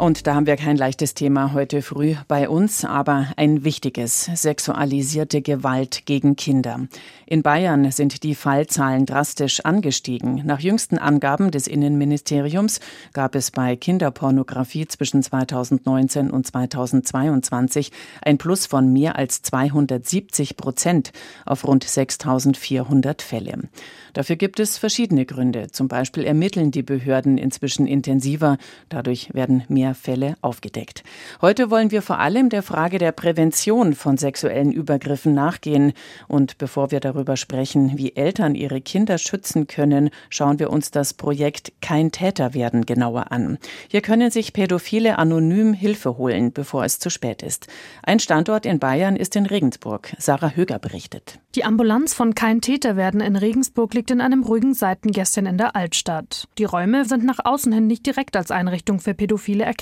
Und da haben wir kein leichtes Thema heute früh bei uns, aber ein wichtiges, sexualisierte Gewalt gegen Kinder. In Bayern sind die Fallzahlen drastisch angestiegen. Nach jüngsten Angaben des Innenministeriums gab es bei Kinderpornografie zwischen 2019 und 2022 ein Plus von mehr als 270 Prozent auf rund 6400 Fälle. Dafür gibt es verschiedene Gründe. Zum Beispiel ermitteln die Behörden inzwischen intensiver. Dadurch werden mehr mehr Fälle aufgedeckt. Heute wollen wir vor allem der Frage der Prävention von sexuellen Übergriffen nachgehen. Und bevor wir darüber sprechen, wie Eltern ihre Kinder schützen können, schauen wir uns das Projekt Kein Täter werden genauer an. Hier können sich Pädophile anonym Hilfe holen, bevor es zu spät ist. Ein Standort in Bayern ist in Regensburg. Sarah Höger berichtet. Die Ambulanz von Kein Täter werden in Regensburg liegt in einem ruhigen Seitengässchen in der Altstadt. Die Räume sind nach außen hin nicht direkt als Einrichtung für Pädophile erkennbar.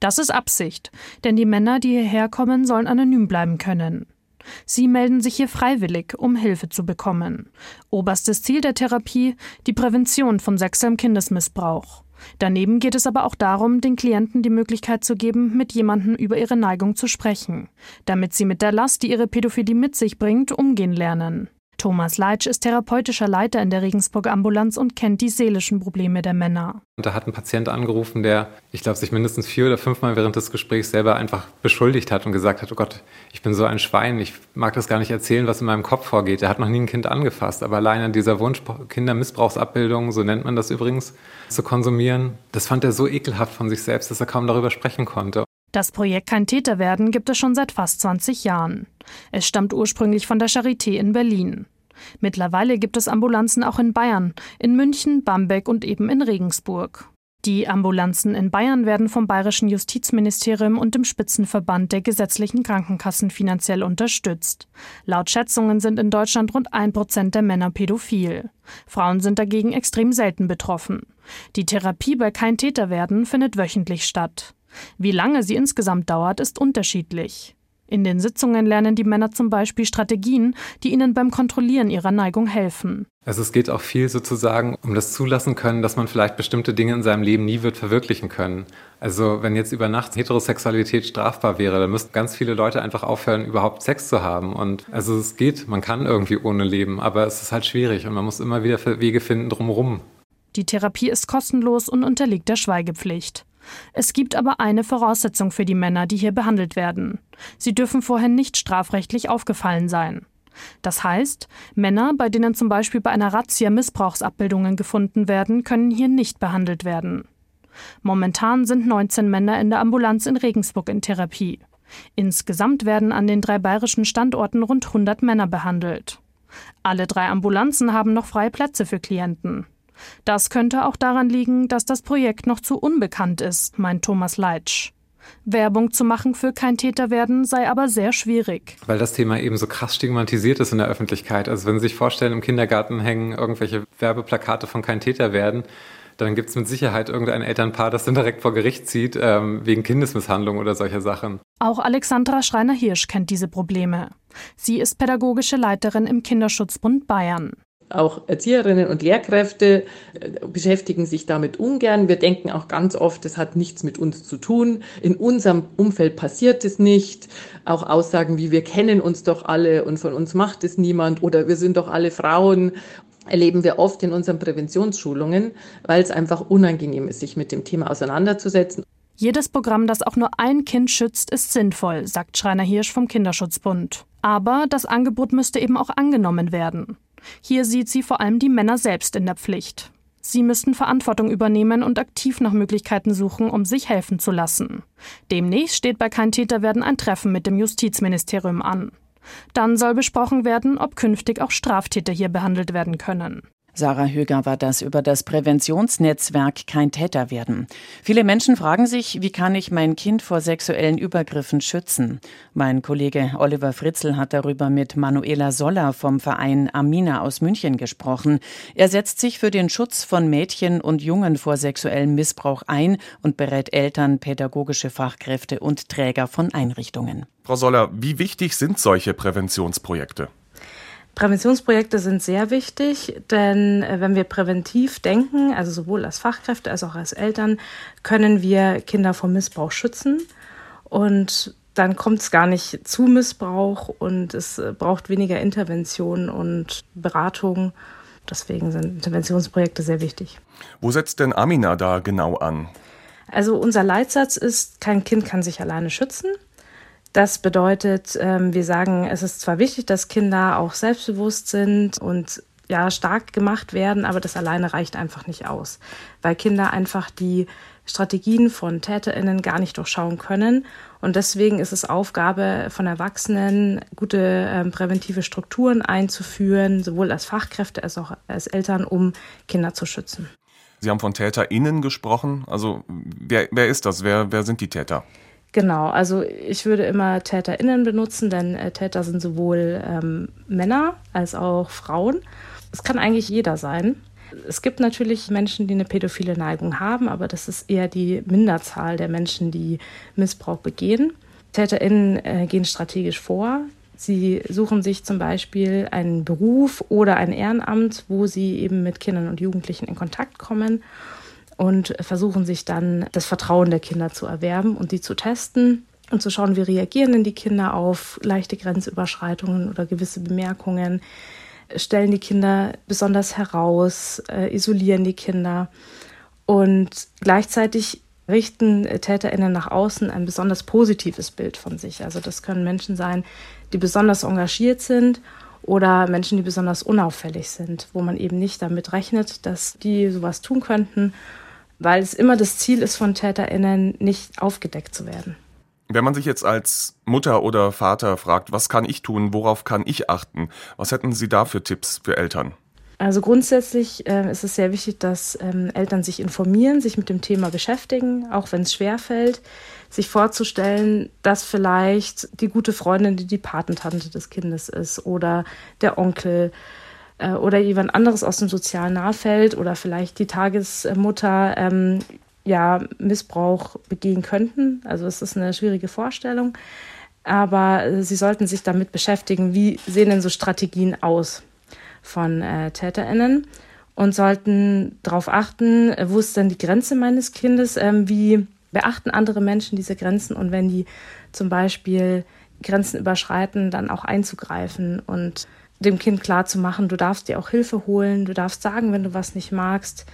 Das ist Absicht, denn die Männer, die hierher kommen, sollen anonym bleiben können. Sie melden sich hier freiwillig, um Hilfe zu bekommen. Oberstes Ziel der Therapie die Prävention von sexuellem Kindesmissbrauch. Daneben geht es aber auch darum, den Klienten die Möglichkeit zu geben, mit jemandem über ihre Neigung zu sprechen, damit sie mit der Last, die ihre Pädophilie mit sich bringt, umgehen lernen. Thomas Leitsch ist therapeutischer Leiter in der Regensburger Ambulanz und kennt die seelischen Probleme der Männer. Da hat ein Patient angerufen, der, ich glaube, sich mindestens vier oder fünfmal während des Gesprächs selber einfach beschuldigt hat und gesagt hat, oh Gott, ich bin so ein Schwein, ich mag das gar nicht erzählen, was in meinem Kopf vorgeht. Er hat noch nie ein Kind angefasst, aber alleine dieser Wunsch, Kindermissbrauchsabbildungen, so nennt man das übrigens, zu konsumieren, das fand er so ekelhaft von sich selbst, dass er kaum darüber sprechen konnte. Das Projekt Kein Täter werden gibt es schon seit fast 20 Jahren. Es stammt ursprünglich von der Charité in Berlin. Mittlerweile gibt es Ambulanzen auch in Bayern, in München, Bamberg und eben in Regensburg. Die Ambulanzen in Bayern werden vom Bayerischen Justizministerium und dem Spitzenverband der gesetzlichen Krankenkassen finanziell unterstützt. Laut Schätzungen sind in Deutschland rund ein Prozent der Männer pädophil. Frauen sind dagegen extrem selten betroffen. Die Therapie bei Kein Täter werden findet wöchentlich statt. Wie lange sie insgesamt dauert, ist unterschiedlich. In den Sitzungen lernen die Männer zum Beispiel Strategien, die ihnen beim Kontrollieren ihrer Neigung helfen. Also es geht auch viel sozusagen um das Zulassen können, dass man vielleicht bestimmte Dinge in seinem Leben nie wird verwirklichen können. Also wenn jetzt über Nacht Heterosexualität strafbar wäre, dann müssten ganz viele Leute einfach aufhören, überhaupt Sex zu haben. Und also es geht, man kann irgendwie ohne leben, aber es ist halt schwierig und man muss immer wieder Wege finden drumherum. Die Therapie ist kostenlos und unterliegt der Schweigepflicht. Es gibt aber eine Voraussetzung für die Männer, die hier behandelt werden. Sie dürfen vorher nicht strafrechtlich aufgefallen sein. Das heißt, Männer, bei denen zum Beispiel bei einer Razzia Missbrauchsabbildungen gefunden werden, können hier nicht behandelt werden. Momentan sind 19 Männer in der Ambulanz in Regensburg in Therapie. Insgesamt werden an den drei bayerischen Standorten rund 100 Männer behandelt. Alle drei Ambulanzen haben noch freie Plätze für Klienten. Das könnte auch daran liegen, dass das Projekt noch zu unbekannt ist, meint Thomas Leitsch. Werbung zu machen für kein Täter werden sei aber sehr schwierig. Weil das Thema eben so krass stigmatisiert ist in der Öffentlichkeit. Also wenn Sie sich vorstellen, im Kindergarten hängen irgendwelche Werbeplakate von kein Täter werden, dann gibt es mit Sicherheit irgendein Elternpaar, das dann direkt vor Gericht zieht, ähm, wegen Kindesmisshandlung oder solcher Sachen. Auch Alexandra Schreiner-Hirsch kennt diese Probleme. Sie ist pädagogische Leiterin im Kinderschutzbund Bayern. Auch Erzieherinnen und Lehrkräfte äh, beschäftigen sich damit ungern. Wir denken auch ganz oft, es hat nichts mit uns zu tun. In unserem Umfeld passiert es nicht. Auch Aussagen wie wir kennen uns doch alle und von uns macht es niemand oder wir sind doch alle Frauen erleben wir oft in unseren Präventionsschulungen, weil es einfach unangenehm ist, sich mit dem Thema auseinanderzusetzen. Jedes Programm, das auch nur ein Kind schützt, ist sinnvoll, sagt Schreiner Hirsch vom Kinderschutzbund. Aber das Angebot müsste eben auch angenommen werden. Hier sieht sie vor allem die Männer selbst in der Pflicht. Sie müssten Verantwortung übernehmen und aktiv nach Möglichkeiten suchen, um sich helfen zu lassen. Demnächst steht bei Kein Täter werden ein Treffen mit dem Justizministerium an. Dann soll besprochen werden, ob künftig auch Straftäter hier behandelt werden können. Sarah Höger war das über das Präventionsnetzwerk Kein Täter werden. Viele Menschen fragen sich, wie kann ich mein Kind vor sexuellen Übergriffen schützen? Mein Kollege Oliver Fritzel hat darüber mit Manuela Soller vom Verein Amina aus München gesprochen. Er setzt sich für den Schutz von Mädchen und Jungen vor sexuellem Missbrauch ein und berät Eltern, pädagogische Fachkräfte und Träger von Einrichtungen. Frau Soller, wie wichtig sind solche Präventionsprojekte? Präventionsprojekte sind sehr wichtig, denn äh, wenn wir präventiv denken, also sowohl als Fachkräfte als auch als Eltern, können wir Kinder vor Missbrauch schützen. Und dann kommt es gar nicht zu Missbrauch und es äh, braucht weniger Intervention und Beratung. Deswegen sind Interventionsprojekte sehr wichtig. Wo setzt denn Amina da genau an? Also unser Leitsatz ist, kein Kind kann sich alleine schützen. Das bedeutet, ähm, wir sagen, es ist zwar wichtig, dass Kinder auch selbstbewusst sind und ja, stark gemacht werden, aber das alleine reicht einfach nicht aus, weil Kinder einfach die Strategien von TäterInnen gar nicht durchschauen können. Und deswegen ist es Aufgabe von Erwachsenen, gute ähm, präventive Strukturen einzuführen, sowohl als Fachkräfte als auch als Eltern, um Kinder zu schützen. Sie haben von TäterInnen gesprochen. Also wer, wer ist das? Wer, wer sind die Täter? Genau, also ich würde immer TäterInnen benutzen, denn äh, Täter sind sowohl ähm, Männer als auch Frauen. Es kann eigentlich jeder sein. Es gibt natürlich Menschen, die eine pädophile Neigung haben, aber das ist eher die Minderzahl der Menschen, die Missbrauch begehen. TäterInnen äh, gehen strategisch vor. Sie suchen sich zum Beispiel einen Beruf oder ein Ehrenamt, wo sie eben mit Kindern und Jugendlichen in Kontakt kommen und versuchen sich dann das Vertrauen der Kinder zu erwerben und die zu testen und zu schauen, wie reagieren denn die Kinder auf leichte Grenzüberschreitungen oder gewisse Bemerkungen, stellen die Kinder besonders heraus, äh, isolieren die Kinder und gleichzeitig richten Täterinnen nach außen ein besonders positives Bild von sich. Also das können Menschen sein, die besonders engagiert sind oder Menschen, die besonders unauffällig sind, wo man eben nicht damit rechnet, dass die sowas tun könnten weil es immer das Ziel ist von TäterInnen, nicht aufgedeckt zu werden. Wenn man sich jetzt als Mutter oder Vater fragt, was kann ich tun, worauf kann ich achten, was hätten Sie da für Tipps für Eltern? Also grundsätzlich äh, ist es sehr wichtig, dass ähm, Eltern sich informieren, sich mit dem Thema beschäftigen, auch wenn es schwerfällt, sich vorzustellen, dass vielleicht die gute Freundin, die die Patentante des Kindes ist oder der Onkel, äh, oder jemand anderes aus dem sozialen Nahfeld oder vielleicht die Tagesmutter ähm, ja Missbrauch begehen könnten. Also es ist eine schwierige Vorstellung. Aber sie sollten sich damit beschäftigen, wie sehen denn so Strategien aus von äh, TäterInnen und sollten darauf achten, wo ist denn die Grenze meines Kindes, ähm, wie beachten andere Menschen diese Grenzen und wenn die zum Beispiel Grenzen überschreiten, dann auch einzugreifen und dem Kind klar zu machen, du darfst dir auch Hilfe holen, du darfst sagen, wenn du was nicht magst.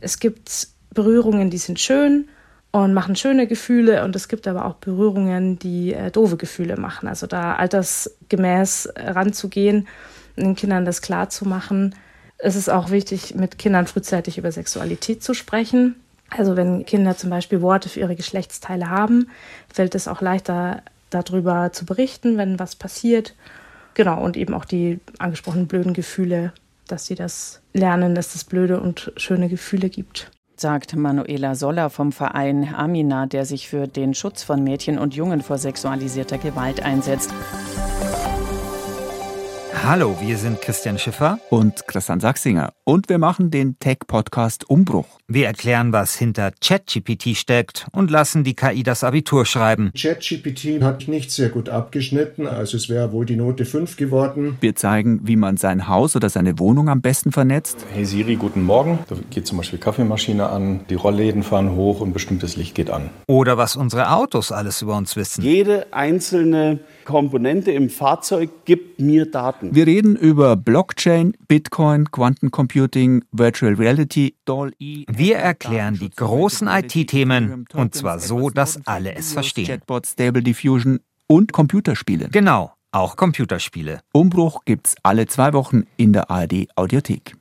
Es gibt Berührungen, die sind schön und machen schöne Gefühle und es gibt aber auch Berührungen, die äh, doofe Gefühle machen. Also da altersgemäß ranzugehen, den Kindern das klar zu machen. Es ist auch wichtig, mit Kindern frühzeitig über Sexualität zu sprechen. Also wenn Kinder zum Beispiel Worte für ihre Geschlechtsteile haben, fällt es auch leichter, darüber zu berichten, wenn was passiert. Genau, und eben auch die angesprochenen blöden Gefühle, dass sie das lernen, dass es blöde und schöne Gefühle gibt sagt Manuela Soller vom Verein Amina, der sich für den Schutz von Mädchen und Jungen vor sexualisierter Gewalt einsetzt. Hallo, wir sind Christian Schiffer und Christian Sachsinger und wir machen den Tech-Podcast Umbruch. Wir erklären, was hinter ChatGPT steckt und lassen die KI das Abitur schreiben. ChatGPT hat nicht sehr gut abgeschnitten, also es wäre wohl die Note 5 geworden. Wir zeigen, wie man sein Haus oder seine Wohnung am besten vernetzt. Hey Siri, guten Morgen. Da geht zum Beispiel Kaffeemaschine an, die Rollläden fahren hoch und bestimmtes Licht geht an. Oder was unsere Autos alles über uns wissen. Jede einzelne Komponente im Fahrzeug gibt mir Daten. Wir reden über Blockchain, Bitcoin, Quantencomputing, Virtual Reality, DALL-E. Wir erklären die großen IT-Themen und zwar so, dass alle es verstehen. Chatbot, Stable Diffusion und Computerspiele. Genau, auch Computerspiele. Umbruch gibt's alle zwei Wochen in der ARD Audiothek.